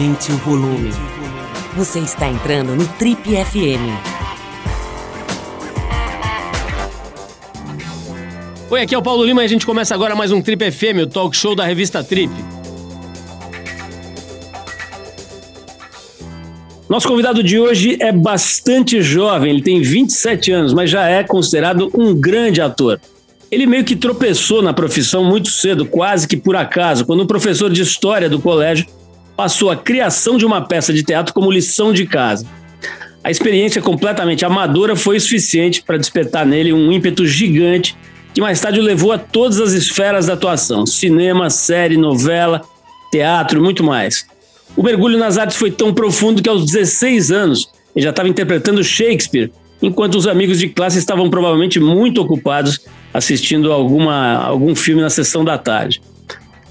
Aumente o volume. Você está entrando no Trip FM. Oi, aqui é o Paulo Lima e a gente começa agora mais um Trip FM, o talk show da revista Trip. Nosso convidado de hoje é bastante jovem, ele tem 27 anos, mas já é considerado um grande ator. Ele meio que tropeçou na profissão muito cedo, quase que por acaso, quando um professor de história do colégio passou a criação de uma peça de teatro como lição de casa. A experiência completamente amadora foi suficiente para despertar nele um ímpeto gigante que mais tarde o levou a todas as esferas da atuação: cinema, série, novela, teatro muito mais. O mergulho nas artes foi tão profundo que aos 16 anos ele já estava interpretando Shakespeare, enquanto os amigos de classe estavam provavelmente muito ocupados assistindo alguma, algum filme na sessão da tarde.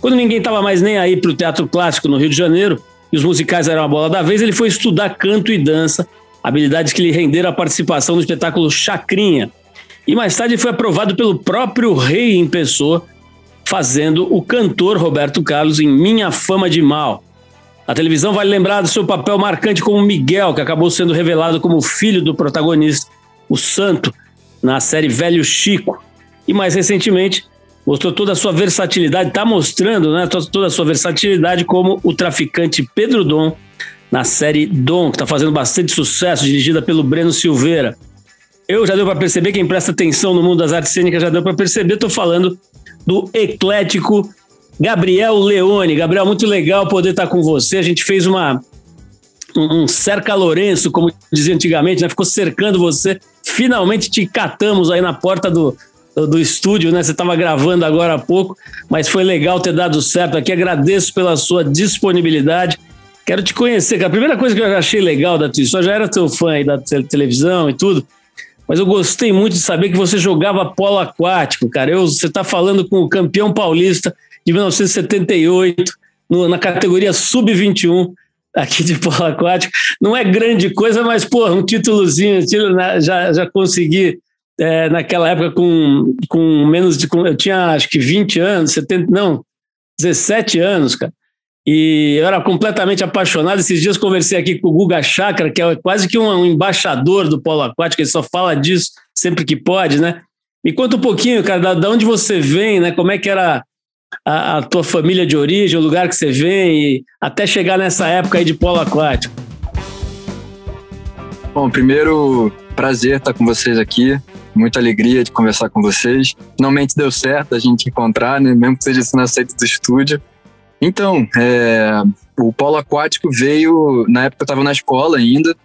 Quando ninguém estava mais nem aí para o teatro clássico no Rio de Janeiro e os musicais eram a bola da vez, ele foi estudar canto e dança, habilidades que lhe renderam a participação no espetáculo Chacrinha. E mais tarde foi aprovado pelo próprio rei em pessoa, fazendo o cantor Roberto Carlos em Minha Fama de Mal. A televisão vai lembrar do seu papel marcante como Miguel, que acabou sendo revelado como filho do protagonista, o Santo, na série Velho Chico. E mais recentemente, mostrou toda a sua versatilidade, está mostrando né, toda a sua versatilidade como o traficante Pedro Dom na série Dom, que está fazendo bastante sucesso, dirigida pelo Breno Silveira. Eu já deu para perceber, quem presta atenção no mundo das artes cênicas já deu para perceber, estou falando do eclético Gabriel Leone. Gabriel, muito legal poder estar tá com você. A gente fez uma um, um cerca Lourenço, como dizia antigamente, né? ficou cercando você. Finalmente te catamos aí na porta do, do, estúdio, né? Você estava gravando agora há pouco, mas foi legal ter dado certo aqui. Agradeço pela sua disponibilidade. Quero te conhecer. A primeira coisa que eu achei legal da tua história, já era teu fã aí da televisão e tudo, mas eu gostei muito de saber que você jogava polo aquático, cara. Eu, você está falando com o campeão paulista de 1978, no, na categoria sub-21 aqui de polo aquático. Não é grande coisa, mas, pô, um títulozinho, né, já, já consegui é, naquela época com, com menos de. Com, eu tinha acho que 20 anos, 70, não, 17 anos, cara. E eu era completamente apaixonado. Esses dias conversei aqui com o Guga Chakra, que é quase que um, um embaixador do polo aquático, ele só fala disso sempre que pode, né? Me conta um pouquinho, cara, da, da onde você vem, né? Como é que era a, a, tua família de origem, o lugar que você vem, até chegar nessa época aí de polo aquático. Bom, primeiro, prazer estar com vocês aqui muita alegria de conversar com vocês. Finalmente deu certo a gente encontrar, né? mesmo que seja assim na saída do estúdio. Então, é, o polo aquático veio, na época eu estava na escola ainda,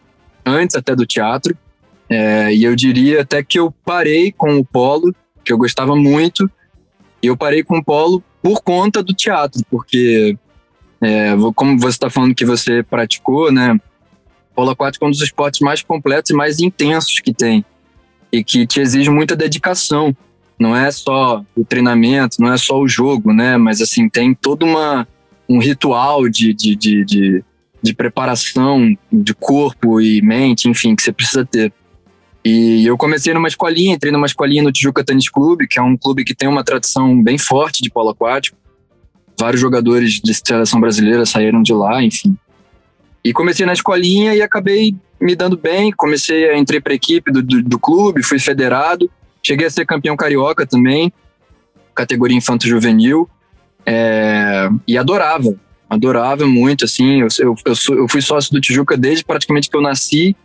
antes até do teatro, é, e eu diria até que eu parei com o polo, que eu gostava muito, e eu parei com o polo por conta do teatro, porque, é, como você está falando que você praticou, né? Polo aquático é um dos esportes mais completos e mais intensos que tem e que te exige muita dedicação. Não é só o treinamento, não é só o jogo, né? Mas assim, tem todo uma, um ritual de, de, de, de, de preparação de corpo e mente, enfim, que você precisa ter. E eu comecei numa escolinha, entrei numa escolinha no Tijuca Tênis Clube, que é um clube que tem uma tradição bem forte de polo aquático. Vários jogadores de seleção brasileira saíram de lá, enfim. E comecei na escolinha e acabei me dando bem, comecei a entrei para equipe do, do, do, clube, fui federado, cheguei a ser campeão carioca também, categoria infanto juvenil, é, e adorava, adorava muito, assim, eu, eu, eu, sou, eu, fui sócio do Tijuca desde praticamente que eu nasci,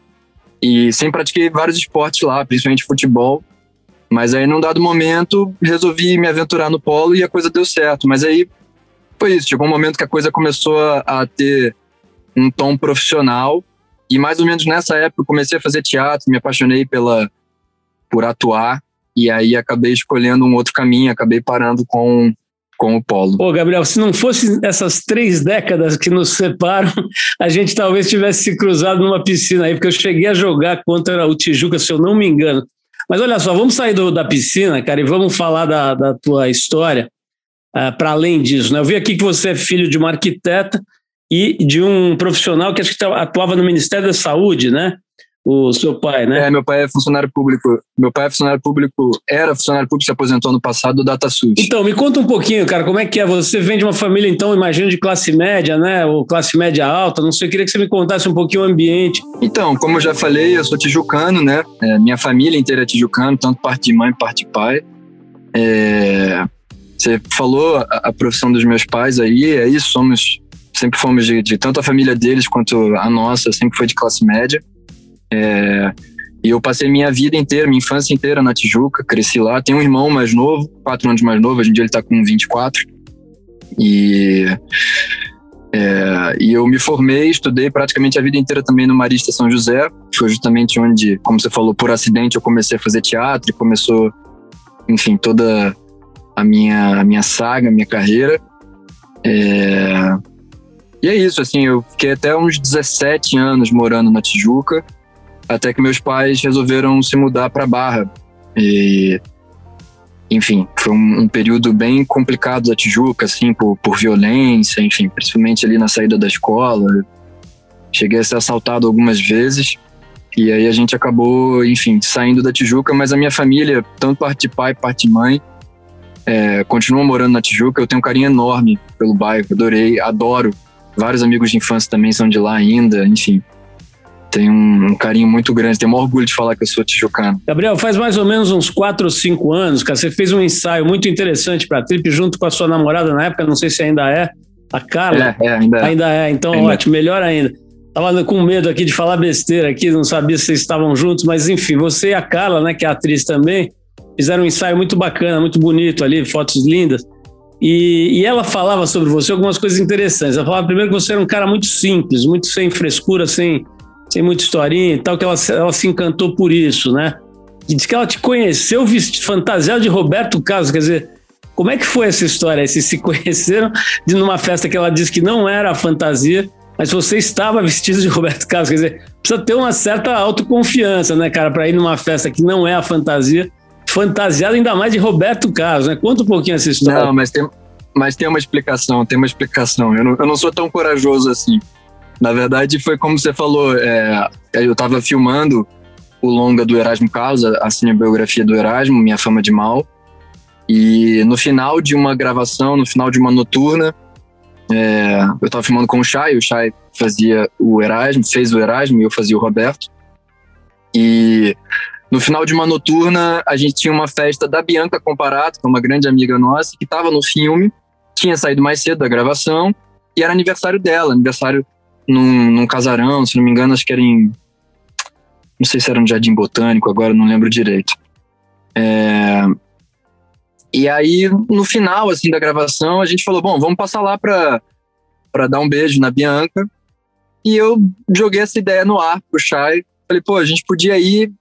e sempre pratiquei vários esportes lá, principalmente futebol, mas aí num dado momento resolvi me aventurar no polo e a coisa deu certo, mas aí foi isso, chegou um momento que a coisa começou a, a ter um tom profissional e mais ou menos nessa época eu comecei a fazer teatro, me apaixonei pela por atuar e aí acabei escolhendo um outro caminho, acabei parando com com o polo. Ô, Gabriel, se não fosse essas três décadas que nos separam, a gente talvez tivesse se cruzado numa piscina aí, porque eu cheguei a jogar contra o Tijuca, se eu não me engano. Mas olha só, vamos sair do, da piscina, cara, e vamos falar da, da tua história uh, ah, para além disso. Né? Eu vi aqui que você é filho de uma arquiteta, e de um profissional que acho que atuava no Ministério da Saúde, né? o seu pai, né? É, meu pai é funcionário público. Meu pai é funcionário público, era funcionário público, se aposentou no passado do DataSUS. Então, me conta um pouquinho, cara, como é que é? Você vem de uma família, então, imagino, de classe média, né? Ou classe média alta, não sei, eu queria que você me contasse um pouquinho o ambiente. Então, como eu já falei, eu sou tijucano, né? É, minha família inteira é tijucano, tanto parte de mãe, parte de pai. É, você falou a, a, profissão dos meus pais aí, é isso, somos, sempre fomos de, de tanto a família deles quanto a nossa, sempre foi de classe média. É, e eu passei minha vida inteira, minha infância inteira na Tijuca, cresci lá. Tenho um irmão mais novo, quatro anos mais novo, hoje em dia ele está com 24. E, é, e eu me formei, estudei praticamente a vida inteira também no Marista São José. Foi justamente onde, como você falou, por acidente eu comecei a fazer teatro e começou, enfim, toda a minha, a minha saga, a minha carreira. É, e é isso, assim, eu fiquei até uns 17 anos morando na Tijuca até que meus pais resolveram se mudar para Barra. E, enfim, foi um, um, período bem complicado da Tijuca, assim, por, por violência, enfim, principalmente ali na saída da escola. Cheguei a ser assaltado algumas vezes. E aí a gente acabou, enfim, saindo da Tijuca, mas a minha família, tanto parte de pai, parte de mãe, é, continua morando na Tijuca. Eu tenho um carinho enorme pelo bairro, adorei, adoro. Vários amigos de infância também são de lá ainda, enfim tenho um, carinho muito grande, tenho um orgulho de falar que eu sou tijucano. Gabriel, faz mais ou menos uns 4 ou 5 anos, cara, você fez um ensaio muito interessante para a Trip junto com a sua namorada na época, não sei se ainda é, a Carla. É, é ainda é. Ainda é, então ainda. ótimo, melhor ainda. Tava com medo aqui de falar besteira aqui, não sabia se vocês estavam juntos, mas enfim, você e a Carla, né, que é atriz também, fizeram um ensaio muito bacana, muito bonito ali, fotos lindas. E, e, ela falava sobre você algumas coisas interessantes. Ela falava primeiro que você era um cara muito simples, muito sem frescura, sem, sem muita historinha e tal, que ela, ela se encantou por isso, né? E diz que ela te conheceu vestido, fantasiado de Roberto Carlos, quer dizer, como é que foi essa história? Vocês se conheceram de numa festa que ela disse que não era a fantasia, mas você estava vestido de Roberto Carlos, quer dizer, precisa ter uma certa autoconfiança, né, cara, para ir numa festa que não é a fantasia, fantasiado ainda mais de Roberto Carlos, né? Conta um pouquinho essa história. Não, mas tem, mas tem uma explicação, tem uma explicação. Eu não, eu não sou tão corajoso assim. Na verdade, foi como você falou, é, eu estava filmando o longa do Erasmo Carlos, a cinebiografia do Erasmo, Minha Fama de Mal, e no final de uma gravação, no final de uma noturna, é, eu estava filmando com o Chay, o Chay fazia o Erasmo, fez o Erasmo e eu fazia o Roberto. E no final de uma noturna, a gente tinha uma festa da Bianca Comparato, que é uma grande amiga nossa, que estava no filme, tinha saído mais cedo da gravação, e era aniversário dela, aniversário num, num casarão, se não me engano, acho que era em. Não sei se era no Jardim Botânico, agora não lembro direito. É, e aí, no final, assim, da gravação, a gente falou, bom, vamos passar lá pra dar um beijo na Bianca. E eu joguei essa ideia no ar pro Chay. Falei, pô, a gente podia ir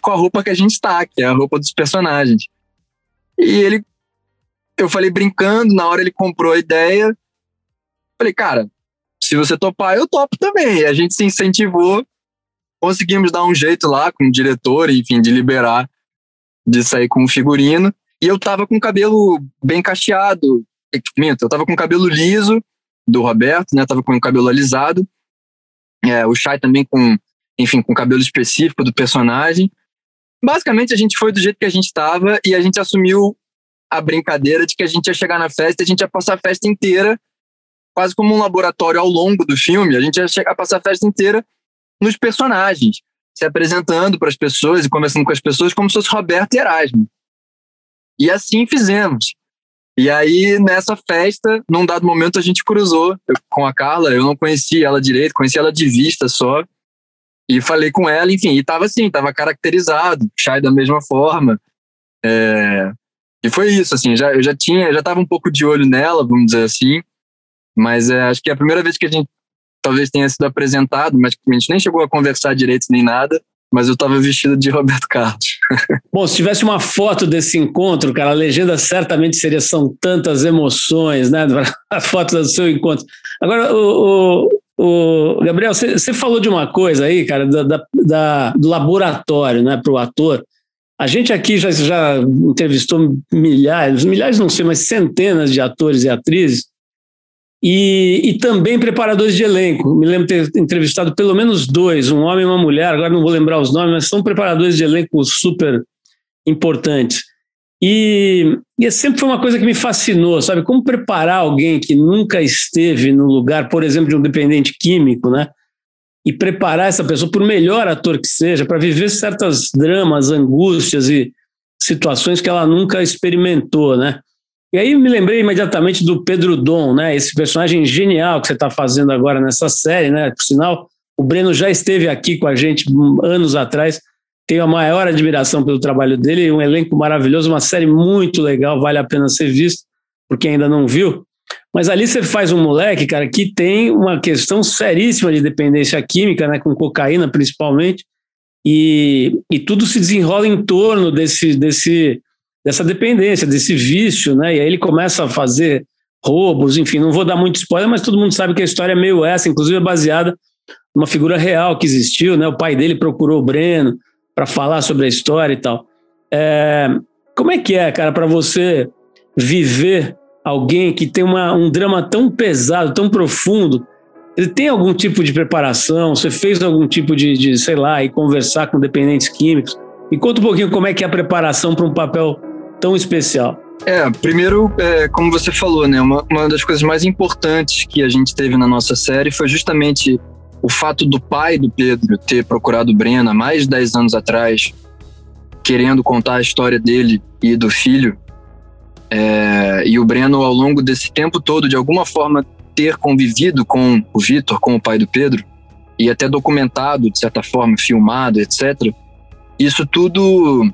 com a roupa que a gente está, que é a roupa dos personagens. E ele, eu falei brincando, na hora ele comprou a ideia. Falei, cara, se você topar, eu topo também. A gente se incentivou, conseguimos dar um jeito lá com o diretor, enfim, de liberar, de sair com o figurino. E eu tava com o cabelo bem cacheado, eu tava com o cabelo liso do Roberto, né? Tava com o cabelo alisado. É, o Shai também com, enfim, com cabelo específico do personagem. Basicamente, a gente foi do jeito que a gente estava e a gente assumiu a brincadeira de que a gente ia chegar na festa a gente ia passar a festa inteira quase como um laboratório ao longo do filme. A gente ia chegar passar a festa inteira nos personagens, se apresentando para as pessoas e conversando com as pessoas como se fosse Roberto e Erasmo. E assim fizemos. E aí, nessa festa, num dado momento, a gente cruzou com a Carla. Eu não conhecia ela direito, conhecia ela de vista só. E falei com ela, enfim, e tava assim, tava caracterizado, Chai da mesma forma. É... E foi isso, assim, já, eu já tinha, já tava um pouco de olho nela, vamos dizer assim. Mas é, acho que é a primeira vez que a gente talvez tenha sido apresentado, mas a gente nem chegou a conversar direito nem nada. Mas eu estava vestido de Roberto Carlos. Bom, se tivesse uma foto desse encontro, cara, a legenda certamente seria São tantas emoções, né? A foto do seu encontro. Agora, o, o, o Gabriel, você falou de uma coisa aí, cara, da, da do laboratório, né, para o ator. A gente aqui já, já entrevistou milhares, milhares não sei, mas centenas de atores e atrizes e, e, também preparadores de elenco. Me lembro ter entrevistado pelo menos dois, um homem e uma mulher, agora não vou lembrar os nomes, mas são preparadores de elenco super importantes. E, e sempre foi uma coisa que me fascinou, sabe? Como preparar alguém que nunca esteve no lugar, por exemplo, de um dependente químico, né? E preparar essa pessoa, por melhor ator que seja, para viver certas dramas, angústias e situações que ela nunca experimentou, né? E aí me lembrei imediatamente do Pedro Dom, né? Esse personagem genial que você está fazendo agora nessa série, né? Por sinal, o Breno já esteve aqui com a gente anos atrás. Tenho a maior admiração pelo trabalho dele, um elenco maravilhoso, uma série muito legal, vale a pena ser visto, porque ainda não viu. Mas ali você faz um moleque, cara, que tem uma questão seríssima de dependência química, né? Com cocaína principalmente, e, e tudo se desenrola em torno desse, desse dessa dependência, desse vício, né? E aí ele começa a fazer roubos, enfim, não vou dar muito spoiler, mas todo mundo sabe que a história é meio essa, inclusive é baseada numa figura real que existiu, né? O pai dele procurou o Breno para falar sobre a história e tal. É, como é que é, cara, para você viver alguém que tem uma, um drama tão pesado, tão profundo? Ele tem algum tipo de preparação? Você fez algum tipo de, de sei lá, e conversar com dependentes químicos? Me conta um pouquinho como é que é a preparação para um papel tão especial? É, primeiro, é, como você falou, né, uma, uma das coisas mais importantes que a gente teve na nossa série foi justamente o fato do pai do Pedro ter procurado há mais de 10 anos atrás, querendo contar a história dele e do filho. É, e o Breno, ao longo desse tempo todo, de alguma forma, ter convivido com o Vitor, com o pai do Pedro, e até documentado, de certa forma, filmado, etc. Isso tudo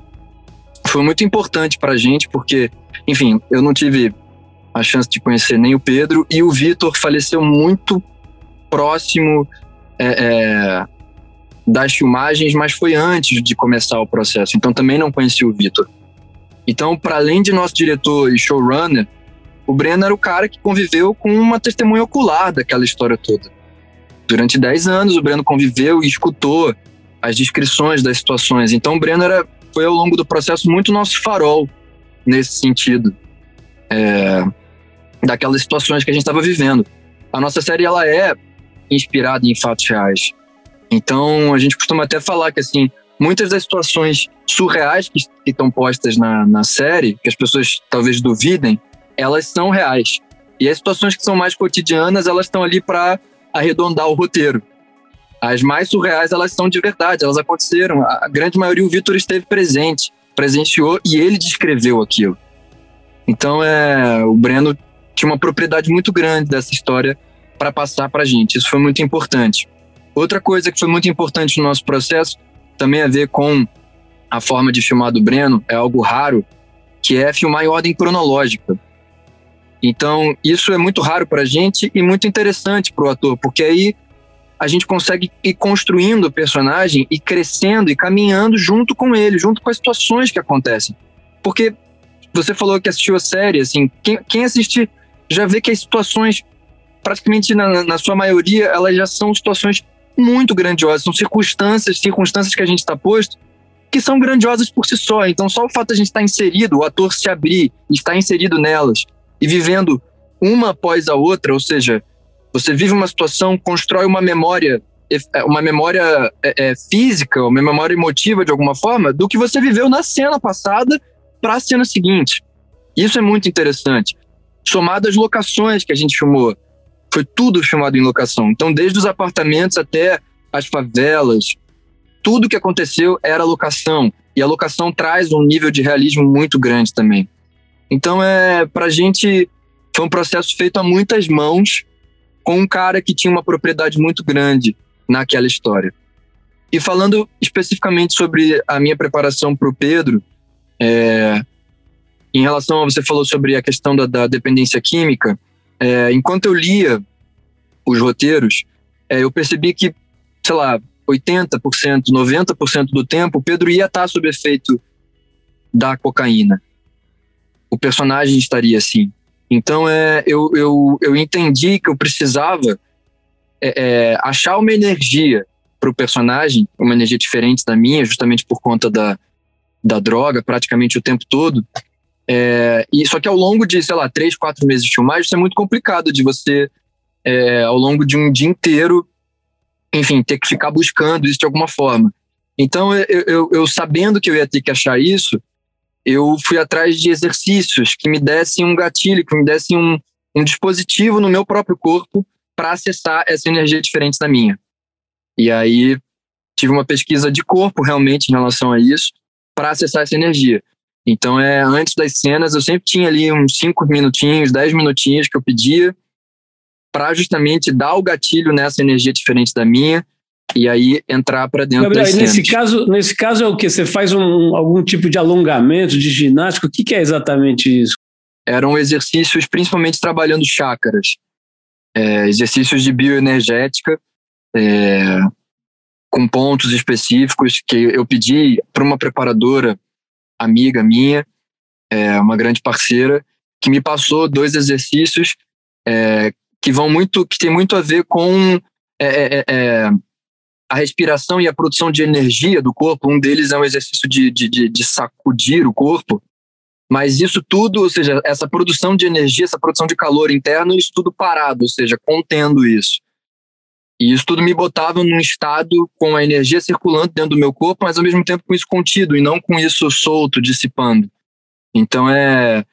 foi muito importante para a gente, porque, enfim, eu não tive a chance de conhecer nem o Pedro, e o Vitor faleceu muito próximo é, é, das filmagens, mas foi antes de começar o processo, então também não conheci o Vitor. Então, para além de nosso diretor e showrunner, o Breno era o cara que conviveu com uma testemunha ocular daquela história toda. Durante 10 anos, o Breno conviveu e escutou as descrições das situações. Então, o Breno era foi ao longo do processo muito nosso farol nesse sentido, é, daquelas situações que a gente estava vivendo. A nossa série ela é inspirada em fatos reais. Então a gente costuma até falar que assim muitas das situações surreais que, que estão postas na, na série, que as pessoas talvez duvidem, elas são reais. E as situações que são mais cotidianas, elas estão ali para arredondar o roteiro. As mais surreais, elas são de verdade, elas aconteceram. A grande maioria, o Vitor esteve presente, presenciou e ele descreveu aquilo. Então, é, o Breno tinha uma propriedade muito grande dessa história para passar para a gente. Isso foi muito importante. Outra coisa que foi muito importante no nosso processo também a ver com a forma de filmar do Breno, é algo raro, que é filmar em ordem cronológica. Então, isso é muito raro para a gente e muito interessante para o ator, porque aí a gente consegue ir construindo o personagem e crescendo e caminhando junto com ele, junto com as situações que acontecem. Porque você falou que assistiu a série, assim, quem, quem assiste já vê que as situações, praticamente na, na sua maioria, elas já são situações muito grandiosas, são circunstâncias, circunstâncias que a gente está posto, que são grandiosas por si só. Então, só o fato de a gente estar tá inserido, o ator se abrir, estar inserido nelas e vivendo uma após a outra, ou seja, você vive uma situação, constrói uma memória, é, uma memória é, é, física, uma memória emotiva de alguma forma, do que você viveu na cena passada para a cena seguinte. Isso é muito interessante. Somado às locações que a gente filmou, foi tudo filmado em locação. Então, desde os apartamentos até as favelas, tudo que aconteceu era locação. E a locação traz um nível de realismo muito grande também. Então, é, para a gente, foi um processo feito a muitas mãos, com um cara que tinha uma propriedade muito grande naquela história. E falando especificamente sobre a minha preparação para o Pedro, é, em relação a você falou sobre a questão da, da dependência química, é, enquanto eu lia os roteiros, é, eu percebi que, sei lá, 80%, 90% do tempo, o Pedro ia estar sob efeito da cocaína. O personagem estaria assim. Então, é, eu, eu, eu entendi que eu precisava é, é, achar uma energia para o personagem, uma energia diferente da minha, justamente por conta da, da droga, praticamente o tempo todo, É, e só que ao longo de, sei lá, três, quatro meses de filmagem, isso é muito complicado de você, é, ao longo de um dia inteiro, enfim, ter que ficar buscando isso de alguma forma. Então, eu, eu, eu sabendo que eu ia ter que achar isso, eu fui atrás de exercícios que me dessem um gatilho, que me dessem um, um dispositivo no meu próprio corpo para acessar essa energia diferente da minha. E aí tive uma pesquisa de corpo realmente em relação a isso, para acessar essa energia. Então, é antes das cenas, eu sempre tinha ali uns 5 minutinhos, 10 minutinhos que eu pedia para justamente dar o gatilho nessa energia diferente da minha e aí entrar para dentro Gabriel, das cenas. Nesse caso, nesse caso é o que? Você faz um, algum tipo de alongamento, de ginástica? O que, que é exatamente isso? Eram exercícios principalmente trabalhando chácaras, é, exercícios de bioenergética, é, com pontos específicos que eu pedi para uma preparadora amiga minha, é, uma grande parceira, que me passou dois exercícios é, que vão muito, que tem muito a ver com é, é, é, a respiração e a produção de energia do corpo. Um deles é um exercício de, de, de, de sacudir o corpo, mas isso tudo, ou seja, essa produção de energia, essa produção de calor interno, isso tudo parado, ou seja, contendo isso. E isso tudo me botava num estado com a energia circulando dentro do meu corpo, mas ao mesmo tempo com isso contido e não com isso solto, dissipando. Então é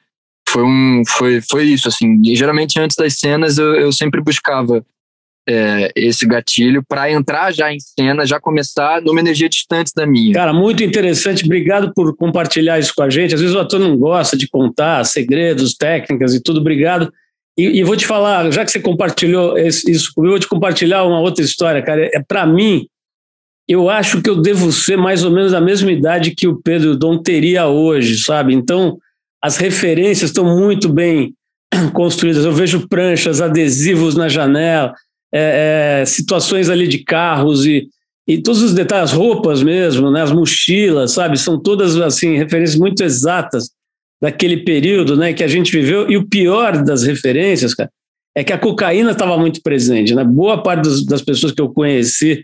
foi um foi foi isso assim. E, geralmente antes das cenas eu, eu sempre buscava é, esse gatilho para entrar já em cena, já começar numa energia distante da minha. Cara, muito interessante. Obrigado por compartilhar isso com a gente. Às vezes o ator não gosta de contar segredos, técnicas e tudo. Obrigado. E, e, vou te falar, já que você compartilhou isso comigo, vou te compartilhar uma outra história, cara. É, para mim, eu acho que eu devo ser mais ou menos a mesma idade que o Pedro Dom teria hoje, sabe? Então, as referências estão muito bem construídas. Eu vejo pranchas, adesivos na janela, é, é, situações ali de carros e, e todos os detalhes, as roupas mesmo, né? As mochilas, sabe? São todas assim referências muito exatas daquele período né, que a gente viveu. E o pior das referências, cara, é que a cocaína estava muito presente. Né? Boa parte dos, das pessoas que eu conheci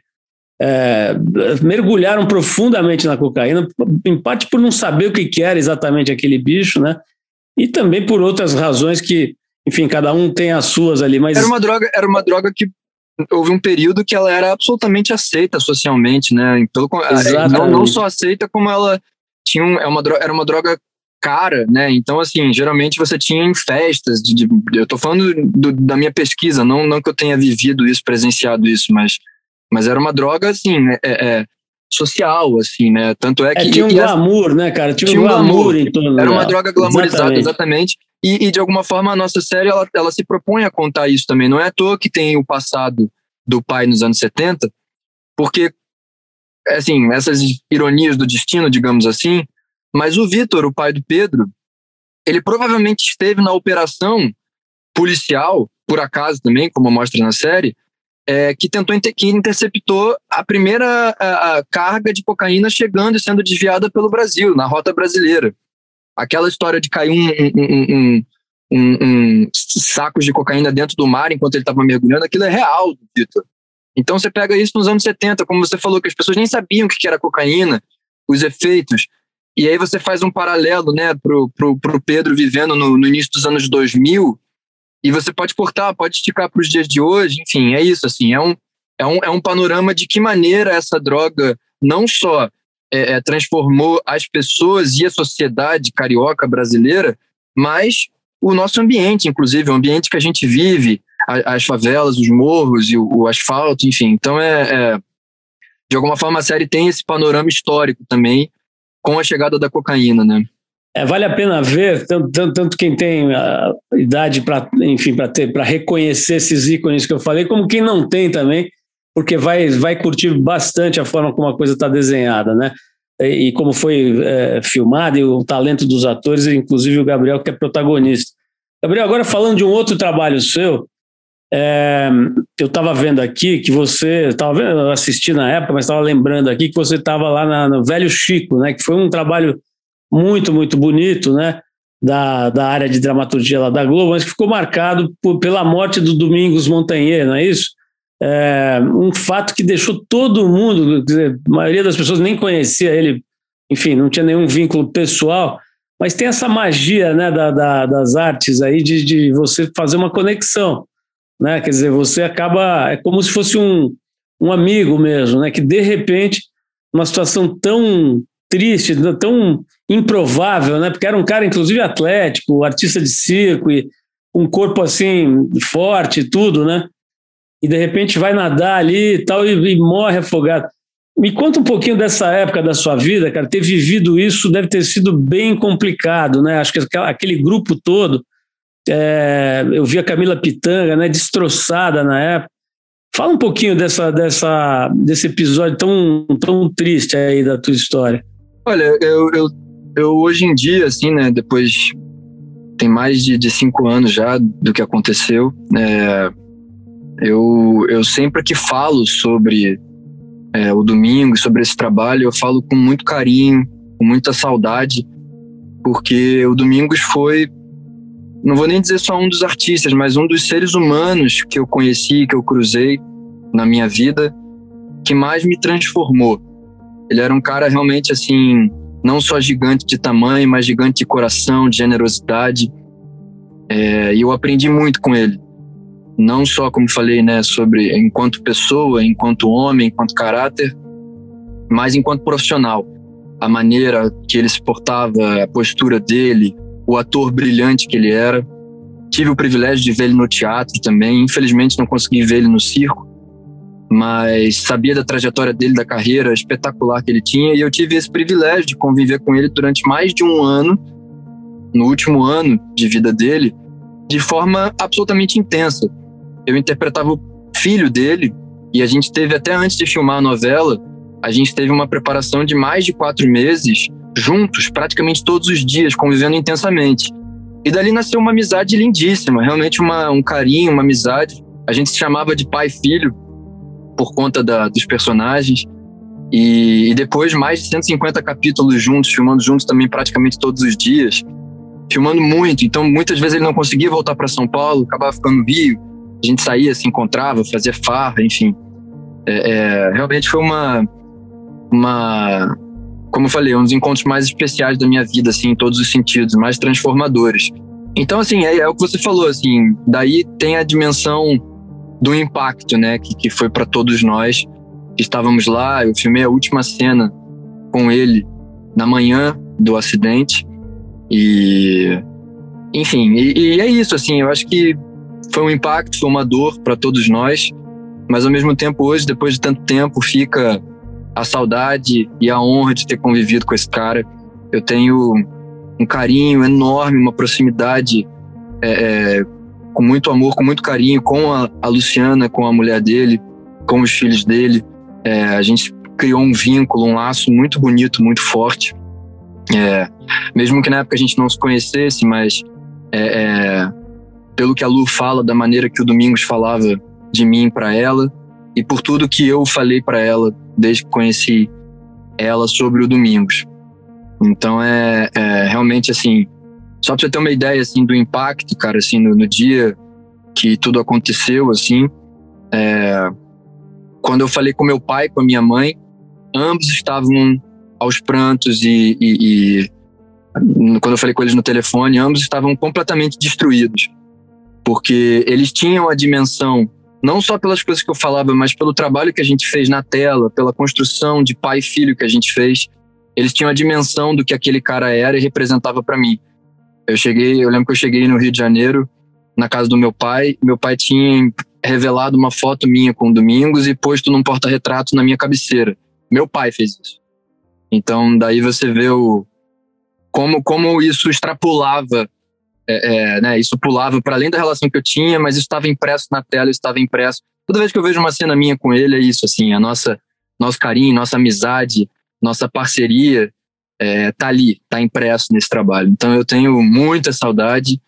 é, mergulharam profundamente na cocaína, em parte por não saber o que, que era exatamente aquele bicho, né? E também por outras razões que, enfim, cada um tem as suas ali. Mas era uma droga, era uma droga que houve um período que ela era absolutamente aceita socialmente, né? Pelo, não, não só aceita como ela tinha um, é uma, era uma droga cara, né? Então, assim, geralmente você tinha em festas, de, de eu tô falando do, da minha pesquisa, não, não que eu tenha vivido isso, presenciado isso, mas, mas era uma droga, assim, é, é, é social, assim, né? Tanto é que... É, tinha um glamour, né, cara? Tinha, um glamour, em torno Era uma droga glamorizada, exatamente. exatamente. E, e, de alguma forma, a nossa série, ela, ela se propõe a contar isso também. Não é à toa que tem o passado do pai nos anos 70, porque, assim, essas ironias do destino, digamos assim, mas o Vitor, o pai do Pedro, ele provavelmente esteve na operação policial, por acaso também, como mostra na série, é, que tentou que interceptou a primeira a, a carga de cocaína chegando e sendo desviada pelo Brasil, na rota brasileira. Aquela história de cair um, um, um, um, sacos de cocaína dentro do mar enquanto ele estava mergulhando, aquilo é real, Vitor. Então você pega isso nos anos 70, como você falou, que as pessoas nem sabiam o que era cocaína, os efeitos. E aí você faz um paralelo, né, pro, pro, pro Pedro vivendo no, no início dos anos 2000, e você pode cortar, pode esticar para os dias de hoje, enfim, é isso, assim, é um, é um, é um panorama de que maneira essa droga não só é, é, transformou as pessoas e a sociedade carioca brasileira, mas o nosso ambiente, inclusive, o ambiente que a gente vive, a, as favelas, os morros e o, o asfalto, enfim. Então, é, é, de alguma forma, a série tem esse panorama histórico também, com a chegada da cocaína, né? É, vale a pena ver, tanto, tanto, tanto quem tem a idade para, enfim, para ter, para reconhecer esses ícones que eu falei, como quem não tem também, porque vai, vai curtir bastante a forma como a coisa está desenhada, né? E, e como foi é, filmada e o talento dos atores, inclusive o Gabriel que é protagonista. Gabriel, agora falando de um outro trabalho seu, é, eu estava vendo aqui que você estava vendo, eu assisti na época, mas estava lembrando aqui que você estava lá na, no Velho Chico, né? Que foi um trabalho muito, muito bonito, né? Da, da área de dramaturgia lá da Globo, mas que ficou marcado por, pela morte do Domingos Montagnier, não é isso? É, um fato que deixou todo mundo, dizer, a maioria das pessoas nem conhecia ele, enfim, não tinha nenhum vínculo pessoal, Mas tem essa magia né, da, da, das artes aí de, de você fazer uma conexão. Né? Quer dizer, você acaba. É como se fosse um, um amigo mesmo, né? Que de repente, uma situação tão triste, tão improvável, né? Porque era um cara, inclusive, atlético, artista de circo, e um corpo assim, forte e tudo, né? E de repente vai nadar ali e tal, e, e morre afogado. Me conta um pouquinho dessa época da sua vida, cara. Ter vivido isso deve ter sido bem complicado, né? Acho que aquele grupo todo. É, eu vi a Camila Pitanga, né? Destroçada na época. Fala um pouquinho dessa, dessa, desse episódio tão, tão triste aí da tua história. Olha, eu, eu, eu hoje em dia, assim, né? Depois tem mais de, de cinco anos já do que aconteceu. É, eu, eu sempre que falo sobre é, o domingo, sobre esse trabalho, eu falo com muito carinho, com muita saudade, porque o Domingos foi, não vou nem dizer só um dos artistas, mas um dos seres humanos que eu conheci, que eu cruzei na minha vida, que mais me transformou. Ele era um cara realmente assim, não só gigante de tamanho, mas gigante de coração, de generosidade. É, e eu aprendi muito com ele não só como falei, né, sobre enquanto pessoa, enquanto homem, enquanto caráter, mas enquanto profissional. A maneira que ele se portava, a postura dele, o ator brilhante que ele era. Tive o privilégio de ele no teatro também. Infelizmente não consegui ver ele no circo, mas sabia da trajetória dele, da carreira espetacular que ele tinha, e eu tive esse privilégio de conviver com ele durante mais de um ano, no último ano de vida dele, de forma absolutamente intensa eu interpretava o filho dele e a gente teve até antes de filmar a novela, a gente teve uma preparação de mais de quatro meses juntos, praticamente todos os dias, convivendo intensamente. E dali nasceu uma amizade lindíssima, realmente uma, um carinho, uma amizade. A gente se chamava de pai e filho por conta da, dos personagens. E, e, depois mais de 150 capítulos juntos, filmando juntos também praticamente todos os dias, filmando muito. Então muitas vezes ele não conseguia voltar para São Paulo, acabava ficando no Rio a gente saía, se encontrava, fazia farra, enfim. É, é, realmente foi uma, uma, como eu falei, um dos encontros mais especiais da minha vida, assim, em todos os sentidos, mais transformadores. Então, assim, é, é o que você falou, assim, daí tem a dimensão do impacto, né, que, que foi para todos nós que estávamos lá. Eu filmei a última cena com ele na manhã do acidente e, enfim, e, e é isso, assim, eu acho que foi um impacto, foi uma dor para todos nós, mas ao mesmo tempo hoje, depois de tanto tempo, fica a saudade e a honra de ter convivido com esse cara. Eu tenho um carinho enorme, uma proximidade é, é, com muito amor, com muito carinho com a, a, Luciana, com a mulher dele, com os filhos dele. É, a gente criou um vínculo, um laço muito bonito, muito forte. É, mesmo que na época a gente não se conhecesse, mas é, é pelo que a Lu fala, da maneira que o Domingos falava de mim para ela e por tudo que eu falei para ela desde que conheci ela sobre o Domingos. Então é, é, realmente assim, só para você ter uma ideia assim do impacto, cara, assim no, no dia que tudo aconteceu, assim, é, quando eu falei com meu pai, com a minha mãe, ambos estavam aos prantos e, e, e quando eu falei com eles no telefone, ambos estavam completamente destruídos porque eles tinham a dimensão, não só pelas coisas que eu falava, mas pelo trabalho que a gente fez na tela, pela construção de pai e filho que a gente fez. Eles tinham a dimensão do que aquele cara era e representava para mim. Eu cheguei, eu lembro que eu cheguei no Rio de Janeiro, na casa do meu pai. Meu pai tinha revelado uma foto minha com o Domingos e posto num porta-retrato na minha cabeceira. Meu pai fez isso. Então, daí você vê o, como, como isso extrapolava é, é, né, isso pulava para além da relação que eu tinha, mas isso estava impresso na tela, isso estava impresso. Toda vez que eu vejo uma cena minha com ele, é isso, assim, a nossa, nosso carinho, nossa amizade, nossa parceria é, tá ali, tá impresso nesse trabalho. Então eu tenho muita saudade,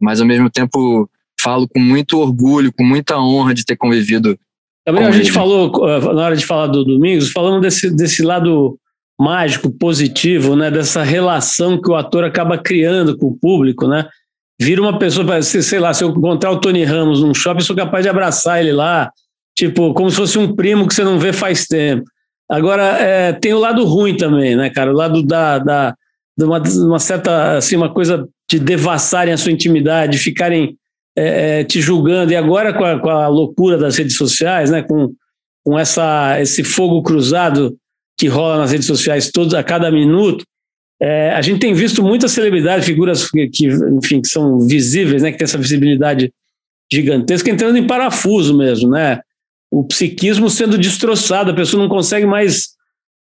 mas ao mesmo tempo falo com muito orgulho, com muita honra de ter convivido. Também a gente ele. falou, na hora de falar do Domingos, falando desse, desse lado mágico, positivo, né? Dessa relação que o ator acaba criando com o público, né? Vira uma pessoa, sei lá, se eu encontrar o Tony Ramos num shopping, sou capaz de abraçar ele lá, tipo, como se fosse um primo que você não vê faz tempo. Agora, é, tem o lado ruim também, né, cara? O lado da, da, de uma, uma certa, assim, uma coisa de devassarem a sua intimidade, ficarem é, é, te julgando. E agora com a, com a, loucura das redes sociais, né, com, com essa, esse fogo cruzado que rola nas redes sociais todos a cada minuto, é, a gente tem visto muitas celebridades, figuras que, que, enfim, que são visíveis, né, que tem essa visibilidade gigantesca, entrando em parafuso mesmo, né? O psiquismo sendo destroçado, a pessoa não consegue mais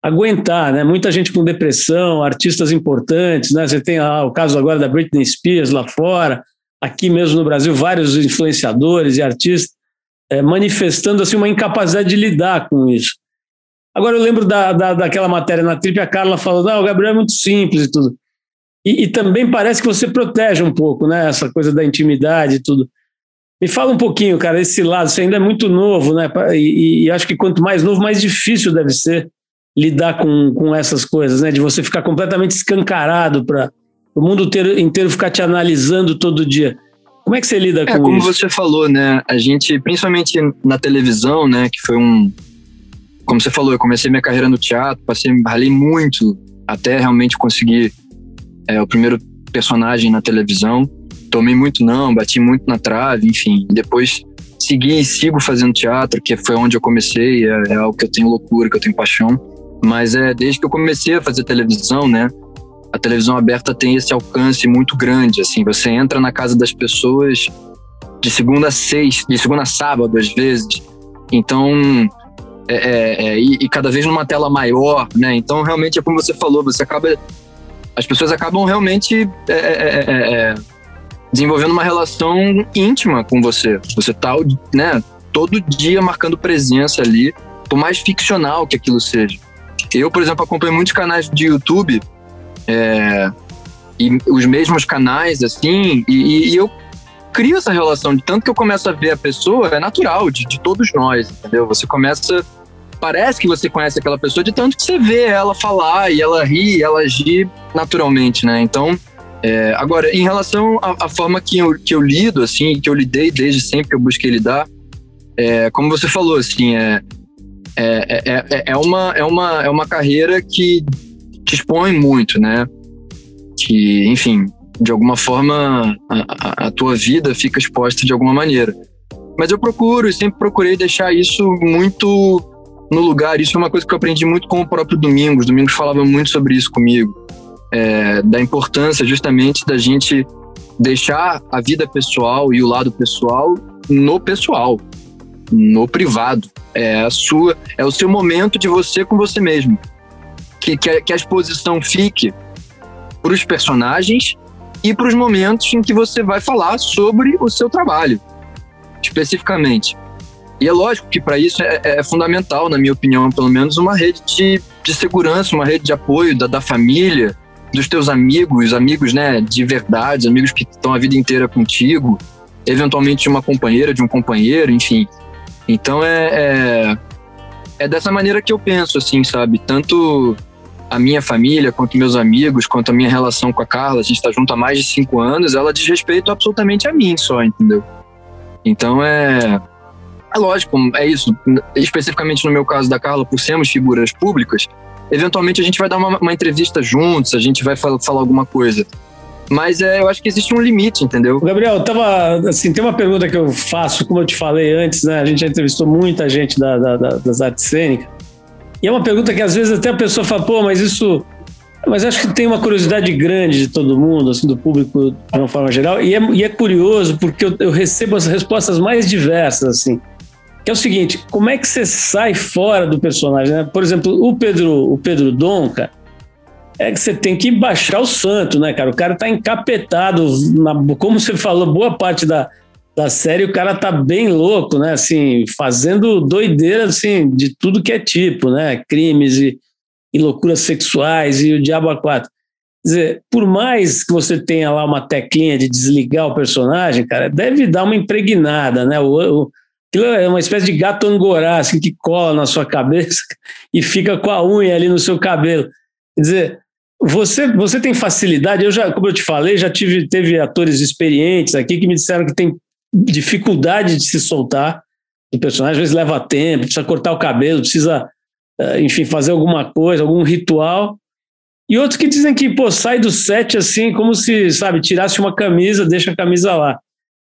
aguentar, né? Muita gente com depressão, artistas importantes, né? Você tem ah, o caso agora da Britney Spears lá fora, aqui mesmo no Brasil, vários influenciadores e artistas é, manifestando assim uma incapacidade de lidar com isso. Agora eu lembro da, da, daquela matéria na Trip, a Carla falou, ah, o Gabriel é muito simples e tudo. E, e, também parece que você protege um pouco, né? Essa coisa da intimidade e tudo. Me fala um pouquinho, cara, esse lado, você ainda é muito novo, né? E, e acho que quanto mais novo, mais difícil deve ser lidar com, com essas coisas, né? De você ficar completamente escancarado para o mundo inteiro, inteiro ficar te analisando todo dia. Como é que você lida é, com como isso? Como você falou, né? A gente, principalmente na televisão, né? Que foi um. Como você falou, eu comecei minha carreira no teatro, passei, ralei muito até realmente conseguir é, o primeiro personagem na televisão. Tomei muito não, bati muito na trave, enfim. Depois segui e sigo fazendo teatro, que foi onde eu comecei, é, é algo que eu tenho loucura, que eu tenho paixão. Mas é desde que eu comecei a fazer televisão, né? A televisão aberta tem esse alcance muito grande, assim, você entra na casa das pessoas de segunda a seis, de segunda a sábado às vezes. Então, é, é, é, e, e, cada vez numa tela maior, né? Então, realmente é como você falou, você acaba, as pessoas acabam realmente é, é, desenvolvendo uma relação íntima com você. Você tá, né? Todo dia marcando presença ali, por mais ficcional que aquilo seja. Eu, por exemplo, acompanho muitos canais de YouTube é, e os mesmos canais, assim, e, e, eu crio essa relação de tanto que eu começo a ver a pessoa, é natural, de, de todos nós, entendeu? Você começa. Parece que você conhece aquela pessoa de tanto que você vê ela falar e ela ri, ela agir naturalmente, né? Então, é, agora, em relação à, à, forma que eu, que eu lido, assim, que eu lidei desde sempre que eu busquei lidar, é, como você falou, assim, é, é, é, é, é, uma, é, uma, é uma carreira que te expõe muito, né? Que, enfim, de alguma forma a, a, tua vida fica exposta de alguma maneira. Mas eu procuro e sempre procurei deixar isso muito no lugar. Isso é uma coisa que eu aprendi muito com o próprio Domingos. Domingos falava muito sobre isso comigo. É, da importância justamente da gente deixar a vida pessoal e o lado pessoal no pessoal, no privado. É a sua, é o seu momento de você com você mesmo. Que, que, a, que a exposição fique para os personagens e para os momentos em que você vai falar sobre o seu trabalho, especificamente. E é lógico que para isso é, é, fundamental, na minha opinião, pelo menos, uma rede de, de segurança, uma rede de apoio da, da família, dos teus amigos, amigos né, de verdade, amigos que estão a vida inteira contigo, eventualmente de uma companheira, de um companheiro, enfim. Então é, é, é dessa maneira que eu penso, assim, sabe? Tanto a minha família, quanto meus amigos, quanto a minha relação com a Carla, a gente está junto há mais de cinco anos, ela diz respeito absolutamente a mim só, entendeu? Então é. É lógico, é isso. Especificamente no meu caso da Carla, por sermos figuras públicas, eventualmente a gente vai dar uma, uma entrevista juntos, a gente vai falar, falar alguma coisa. Mas é, eu acho que existe um limite, entendeu? Gabriel, tava, assim, tem uma pergunta que eu faço, como eu te falei antes, né? A gente já entrevistou muita gente da, da, da, das artes cênicas. E é uma pergunta que às vezes até a pessoa fala, pô, mas isso. Mas acho que tem uma curiosidade grande de todo mundo, assim, do público de uma forma geral. E é, e é curioso porque eu, eu recebo as respostas mais diversas, assim. Que é o seguinte: como é que você sai fora do personagem? Né? Por exemplo, o Pedro, o Pedro Donca é que você tem que baixar o santo, né, cara? O cara tá encapetado, na, como você falou, boa parte da, da série, o cara tá bem louco, né? Assim, fazendo doideira, assim, de tudo que é tipo, né? Crimes e, e loucuras sexuais e o diabo a quatro. Quer dizer, por mais que você tenha lá uma teclinha de desligar o personagem, cara, deve dar uma impregnada, né? O, o, aquilo é uma espécie de gato angorá, assim, que cola na sua cabeça e fica com a unha ali no seu cabelo. Quer dizer, você, você tem facilidade, eu já, como eu te falei, já tive, teve atores experientes aqui que me disseram que tem dificuldade de se soltar do personagem, às vezes leva tempo, precisa cortar o cabelo, precisa, eh, enfim, fazer alguma coisa, algum ritual. E outros que dizem que, pô, sai do set assim, como se, sabe, tirasse uma camisa, deixa a camisa lá.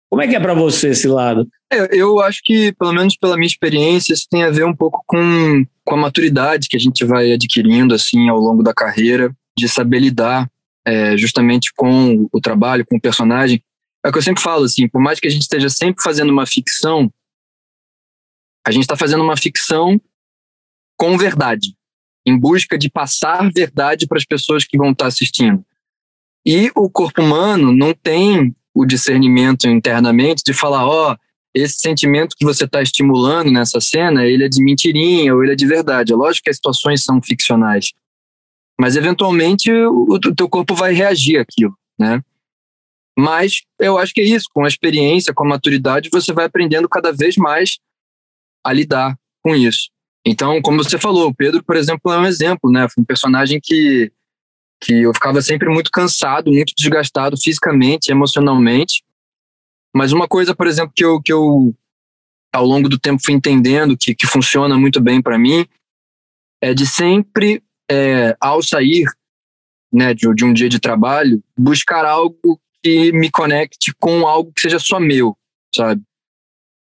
Como é que é para você esse lado? É, eu acho que, pelo menos pela minha experiência, isso tem a ver um pouco com, com a maturidade que a gente vai adquirindo, assim, ao longo da carreira, de saber lidar é, justamente com o trabalho, com o personagem. É o que eu sempre falo, assim, por mais que a gente esteja sempre fazendo uma ficção, a gente está fazendo uma ficção com verdade, em busca de passar verdade para as pessoas que vão estar tá assistindo. E o corpo humano não tem o discernimento internamente de falar, ó, oh, esse sentimento que você está estimulando nessa cena, ele é de mentirinha ou ele é de verdade. É lógico que as situações são ficcionais, mas eventualmente o, o teu corpo vai reagir àquilo, né? Mas eu acho que é isso, com a experiência, com a maturidade, você vai aprendendo cada vez mais a lidar com isso. Então, como você falou, o Pedro, por exemplo, é um exemplo, né? Foi um personagem que, que eu ficava sempre muito cansado, muito desgastado fisicamente, emocionalmente. Mas uma coisa, por exemplo, que eu, que eu ao longo do tempo fui entendendo que, que funciona muito bem para mim é de sempre, é, ao sair né, de, de um dia de trabalho, buscar algo que me conecte com algo que seja só meu, sabe?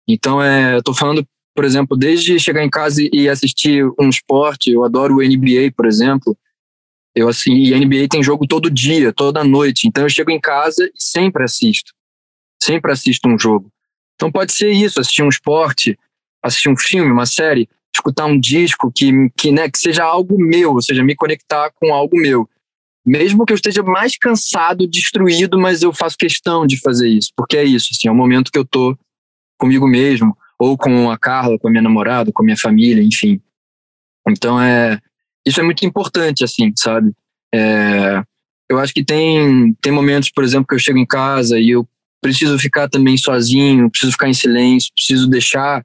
Então, é, eu tô falando por exemplo, desde chegar em casa e assistir um esporte, eu adoro o NBA, por exemplo. Eu assim, e NBA tem jogo todo dia, toda noite. Então eu chego em casa e sempre assisto. Sempre assisto um jogo. Então pode ser isso, assistir um esporte, assistir um filme, uma série, escutar um disco que, que, né, que seja algo meu, ou seja, me conectar com algo meu. Mesmo que eu esteja mais cansado, destruído, mas eu faço questão de fazer isso, porque é isso, assim, é o momento que eu tô comigo mesmo, ou com a Carla, com a minha namorada, com a minha família, enfim. Então é isso é muito importante, assim, sabe? É, eu acho que tem tem momentos, por exemplo, que eu chego em casa e eu preciso ficar também sozinho, preciso ficar em silêncio, preciso deixar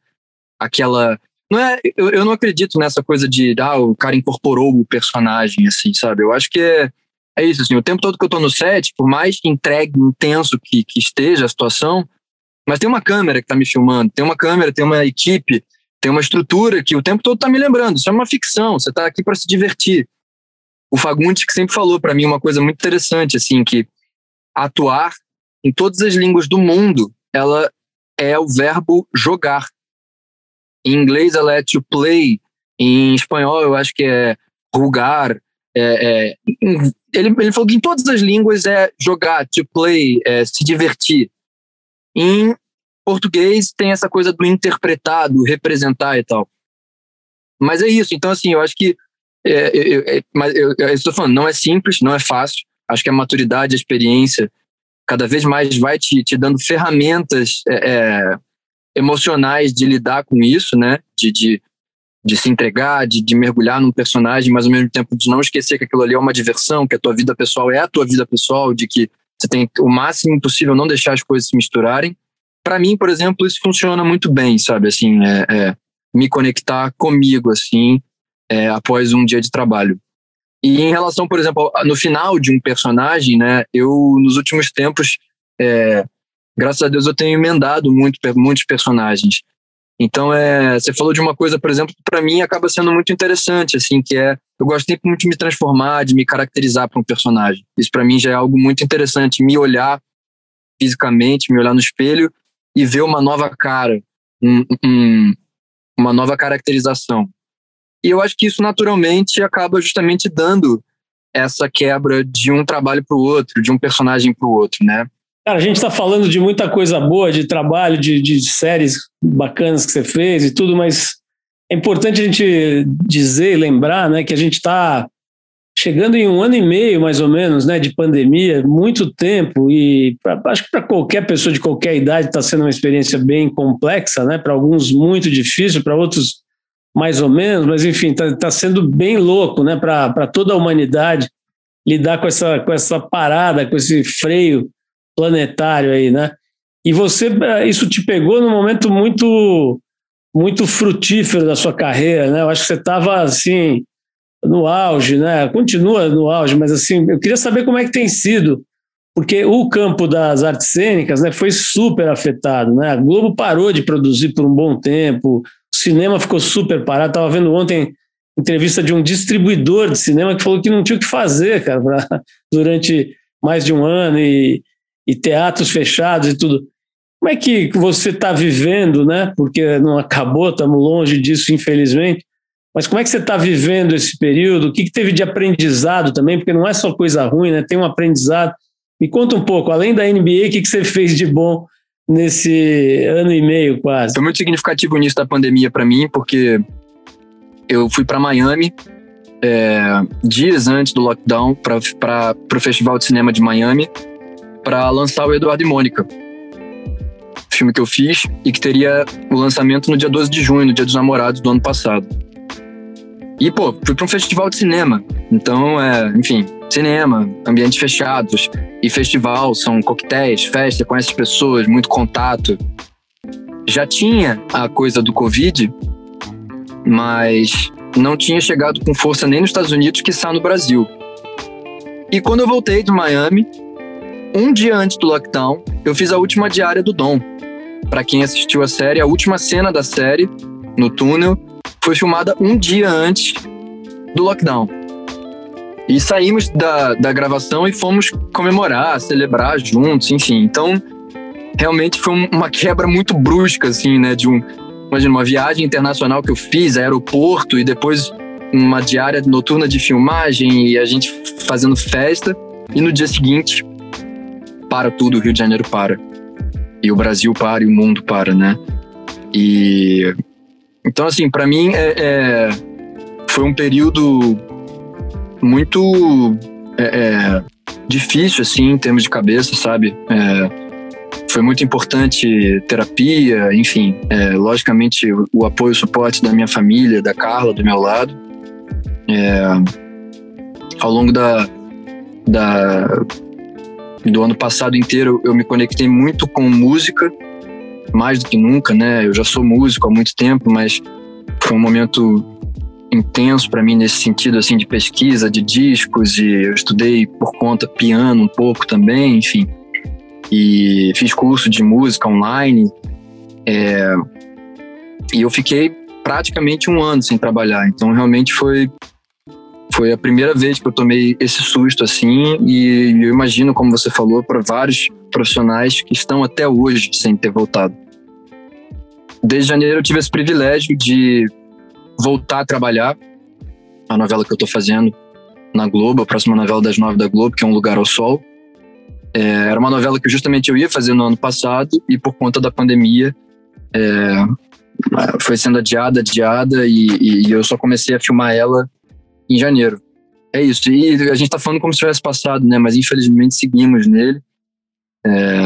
aquela não é eu, eu não acredito nessa coisa de ah, o cara incorporou o personagem assim, sabe? Eu acho que é é isso, assim, o tempo todo que eu tô no set, por mais entregue, intenso que, que esteja a situação, mas tem uma câmera que está me filmando, tem uma câmera, tem uma equipe, tem uma estrutura que o tempo todo está me lembrando. Isso é uma ficção, você está aqui para se divertir. O Fagundes que sempre falou para mim uma coisa muito interessante, assim, que atuar em todas as línguas do mundo, ela é o verbo jogar. Em inglês ela é to play, em espanhol eu acho que é rugar. É, é, ele, ele falou que em todas as línguas é jogar, to play, é, se divertir. Em português tem essa coisa do interpretar, do representar e tal. Mas é isso. Então, assim, eu acho que. É, é, mas eu, eu estou falando, não é simples, não é fácil. Acho que a maturidade, a experiência, cada vez mais vai te, te dando ferramentas é, é, emocionais de lidar com isso, né? De, de, de se entregar, de, de mergulhar num personagem, mas ao mesmo tempo de não esquecer que aquilo ali é uma diversão, que a tua vida pessoal é a tua vida pessoal, de que você tem o máximo possível não deixar as coisas se misturarem. Para mim, por exemplo, isso funciona muito bem, sabe? Assim, é, é me conectar comigo, assim, é, após um dia de trabalho. E em relação, por exemplo, no final de um personagem, né? Eu, nos últimos tempos, é, graças a Deus, eu tenho emendado muito, muitos personagens. Então, é, você falou de uma coisa, por exemplo, que para mim acaba sendo muito interessante, assim, que é eu gosto sempre muito de me transformar, de me caracterizar para um personagem. Isso para mim já é algo muito interessante, me olhar fisicamente, me olhar no espelho e ver uma nova cara, um, um, uma nova caracterização. E eu acho que isso naturalmente acaba justamente dando essa quebra de um trabalho para o outro, de um personagem para o outro, né? Cara, a gente está falando de muita coisa boa, de trabalho, de, de séries bacanas que você fez e tudo, mas é importante a gente dizer e lembrar né, que a gente está chegando em um ano e meio, mais ou menos, né, de pandemia, muito tempo, e pra, acho que para qualquer pessoa de qualquer idade está sendo uma experiência bem complexa, né, para alguns muito difícil, para outros mais ou menos, mas enfim, está tá sendo bem louco né, para toda a humanidade lidar com essa, com essa parada, com esse freio planetário aí, né? E você, eh, isso te pegou num momento muito, muito frutífero da sua carreira, né? Eu acho que você estava assim no auge, né? Continua no auge, mas assim, eu queria saber como é que tem sido, porque o campo das artes cênicas, né, foi super afetado, né? A Globo parou de produzir por um bom tempo, o cinema ficou super parado. Estava vendo ontem entrevista de um distribuidor de cinema que falou que não tinha o que fazer, cara, pra, durante mais de um ano e, e teatros fechados e tudo. Como é que você está vivendo, né? Porque não acabou, estamos longe disso, infelizmente. Mas como é que você está vivendo esse período? O que, que, teve de aprendizado também? Porque não é só coisa ruim, né? Tem um aprendizado. Me conta um pouco, além da NBA, o que, que você fez de bom nesse ano e meio quase? Foi muito significativo o início da pandemia para mim, porque eu fui para Miami é, dias antes do lockdown para o Festival de Cinema de Miami para lançar o Eduardo e Mônica, filme que eu fiz e que teria o lançamento no dia 12 de junho, no Dia dos Namorados do ano passado. E, pô, fui para um festival de cinema. Então, é, enfim, cinema, ambientes fechados e festival, são coquetéis, festa, conhece pessoas, muito contato. Já tinha a coisa do Covid, mas não tinha chegado com força nem nos Estados Unidos, que está no Brasil. E quando eu voltei de Miami, um dia antes do lockdown, eu fiz a última diária do Dom. Para quem assistiu a série, a última cena da série, no túnel, foi filmada um dia antes do lockdown. E saímos da, da gravação e fomos comemorar, celebrar juntos, enfim. Então, realmente foi uma quebra muito brusca, assim, né? De um, imagina, uma viagem internacional que eu fiz, aeroporto, e depois uma diária noturna de filmagem e a gente fazendo festa. E no dia seguinte, para tudo, o Rio de Janeiro para. E o Brasil para e o mundo para, né? E. Então, assim, para mim é, é, foi um período muito é, é, difícil, assim, em termos de cabeça, sabe? É, foi muito importante terapia, enfim, é, logicamente o, apoio e o suporte da minha família, da Carla, do meu lado. Ao longo da, da, do ano passado inteiro, eu me conectei muito com música, mais do que nunca, né? Eu já sou músico há muito tempo, mas foi um momento intenso para mim nesse sentido assim de pesquisa de discos e eu estudei por conta piano um pouco também enfim e fiz curso de música online é, e eu fiquei praticamente um ano sem trabalhar então realmente foi foi a primeira vez que eu tomei esse susto assim e eu imagino como você falou para vários profissionais que estão até hoje sem ter voltado desde janeiro eu tive esse privilégio de voltar a trabalhar a novela que eu estou fazendo na Globo, a próxima novela das nove da Globo, que é Um Lugar ao Sol. É, era uma novela que justamente eu ia fazer no ano passado e por conta da pandemia é, foi sendo adiada, adiada e, e, eu só comecei a filmar ela em janeiro. É isso. E a gente está falando como se tivesse passado, né? Mas infelizmente seguimos nele. É,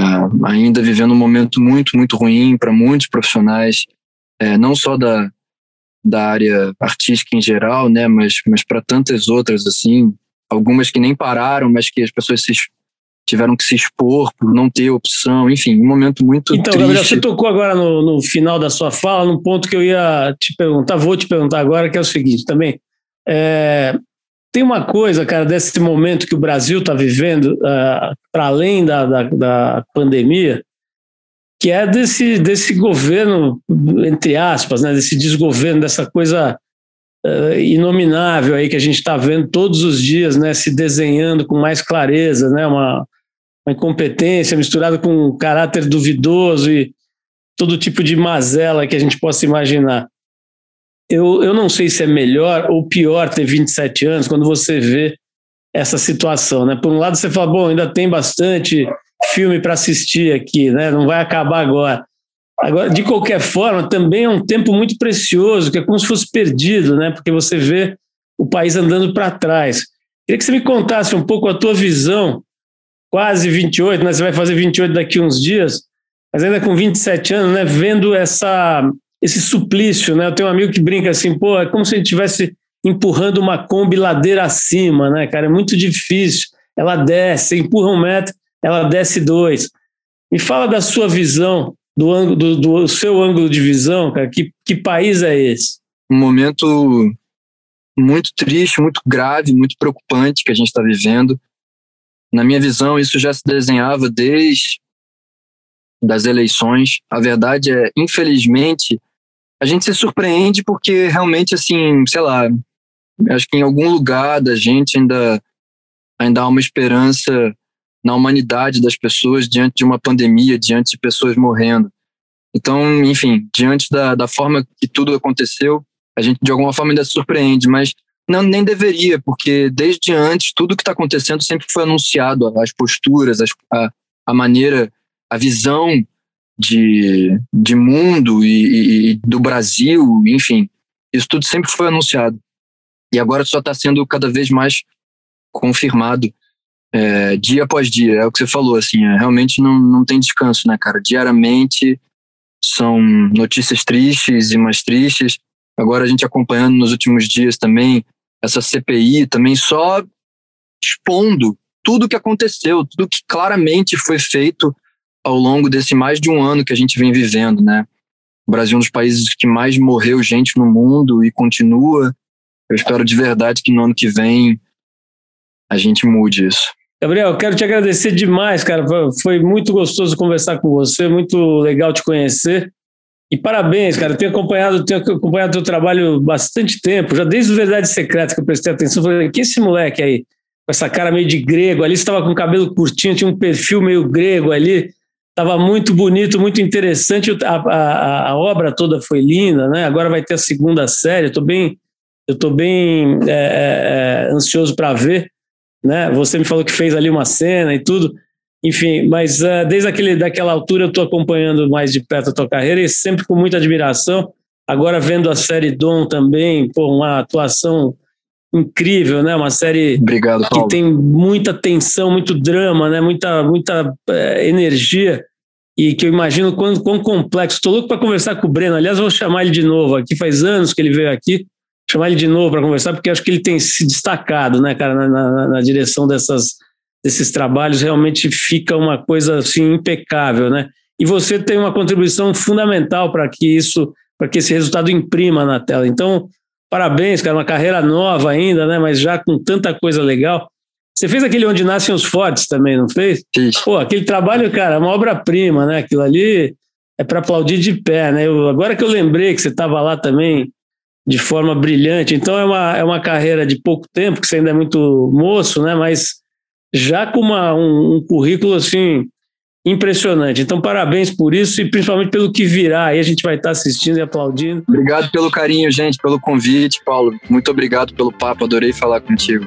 ainda vivendo um momento muito, muito ruim para muitos profissionais, é, não só da, da área artística em geral, né? Mas, mas para tantas outras, assim, algumas que nem pararam, mas que as pessoas se, tiveram que se expor por não ter opção, enfim, um momento muito Então, triste. Gabriel, você tocou agora no, no final da sua fala, num ponto que eu ia te perguntar, vou te perguntar agora, que é o seguinte também. É, tem uma coisa, cara, desse momento que o Brasil está vivendo, uh, para além da, da, da pandemia, que é desse, desse governo, entre aspas, né, desse desgoverno, dessa coisa uh, inominável aí que a gente está vendo todos os dias né, se desenhando com mais clareza, né, uma, uma incompetência misturada com um caráter duvidoso e todo tipo de mazela que a gente possa imaginar. Eu, eu não sei se é melhor ou pior ter 27 anos quando você vê essa situação. Né? Por um lado, você fala, bom, ainda tem bastante filme para assistir aqui, né? Não vai acabar agora. Agora, de qualquer forma, também é um tempo muito precioso, que é como se fosse perdido, né? Porque você vê o país andando para trás. Queria que você me contasse um pouco a tua visão, quase 28, né? Você vai fazer 28 daqui uns dias, mas ainda com 27 anos, né? Vendo essa, esse suplício, né? Eu tenho um amigo que brinca assim, pô, é como se a gente estivesse empurrando uma Kombi ladeira acima, né, cara? É muito difícil. Ela desce, empurra um metro, ela desce dois. Me fala da sua visão, do, ângulo, do, do seu ângulo de visão, cara. Que, que país é esse? Um momento muito triste, muito grave, muito preocupante que a gente está vivendo. Na minha visão, isso já se desenhava desde das eleições. A verdade é, infelizmente, a gente se surpreende porque realmente, assim, sei lá, acho que em algum lugar da gente ainda, ainda há uma esperança na humanidade das pessoas diante de uma pandemia, diante de pessoas morrendo. Então, enfim, diante da, da forma que tudo aconteceu, a gente de alguma forma ainda se surpreende, mas não, nem deveria, porque desde antes tudo que está acontecendo sempre foi anunciado, as posturas, as, a, a maneira, a visão de, de mundo e, e, do Brasil, enfim, isso tudo sempre foi anunciado. E agora só está sendo cada vez mais confirmado é, dia após dia. É o que você falou, assim, é, realmente não, não tem descanso, né, cara? Diariamente são notícias tristes e mais tristes. Agora a gente acompanhando nos últimos dias também essa CPI, também só expondo tudo o que aconteceu, tudo que claramente foi feito ao longo desse mais de um ano que a gente vem vivendo, né? O Brasil é um dos países que mais morreu gente no mundo e continua. Eu espero de verdade que no ano que vem a gente mude isso. Gabriel, quero te agradecer demais, cara. Foi muito gostoso conversar com você, muito legal te conhecer. E parabéns, cara. tenho acompanhado, tenho acompanhado teu trabalho bastante tempo, já desde o Verdade Secreta que eu prestei atenção. Falei, que esse moleque aí, com essa cara meio de grego ali, estava com cabelo curtinho, tinha um perfil meio grego ali. Estava muito bonito, muito interessante. A, a, a, obra toda foi linda, né? Agora vai ter a segunda série. Estou bem, eu tô bem é, é, é ansioso para ver né? Você me falou que fez ali uma cena e tudo. Enfim, mas uh, desde aquele, daquela altura eu estou acompanhando mais de perto a tua carreira e sempre com muita admiração. Agora vendo a série Dom também, pô, uma atuação incrível, né? Uma série Obrigado, que tem muita tensão, muito drama, né? Muita, muita uh, energia e que eu imagino quão, quão complexo. Estou louco para conversar com o Breno. Aliás, vou chamar ele de novo aqui. Faz anos que ele veio aqui chamar ele de novo para conversar, porque acho que ele tem se destacado, né, cara, na, na, na, direção dessas, desses trabalhos, realmente fica uma coisa assim impecável, né? E você tem uma contribuição fundamental para que isso, para que esse resultado imprima na tela. Então, parabéns, cara, uma carreira nova ainda, né? Mas já com tanta coisa legal. Você fez aquele Onde Nascem os Fortes também, não fez? Sim. Pô, aquele trabalho, cara, é uma obra-prima, né? Aquilo ali é para aplaudir de pé, né? Eu, agora que eu lembrei que você estava lá também de forma brilhante. Então é uma, é uma carreira de pouco tempo, que você ainda é muito moço, né? Mas já com uma, um, um currículo assim impressionante. Então parabéns por isso e principalmente pelo que virá. Aí a gente vai estar assistindo e aplaudindo. Obrigado pelo carinho, gente, pelo convite, Paulo. Muito obrigado pelo papo. Adorei falar contigo.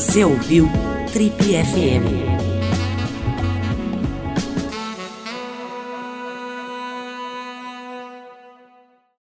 Você ouviu Trip FM.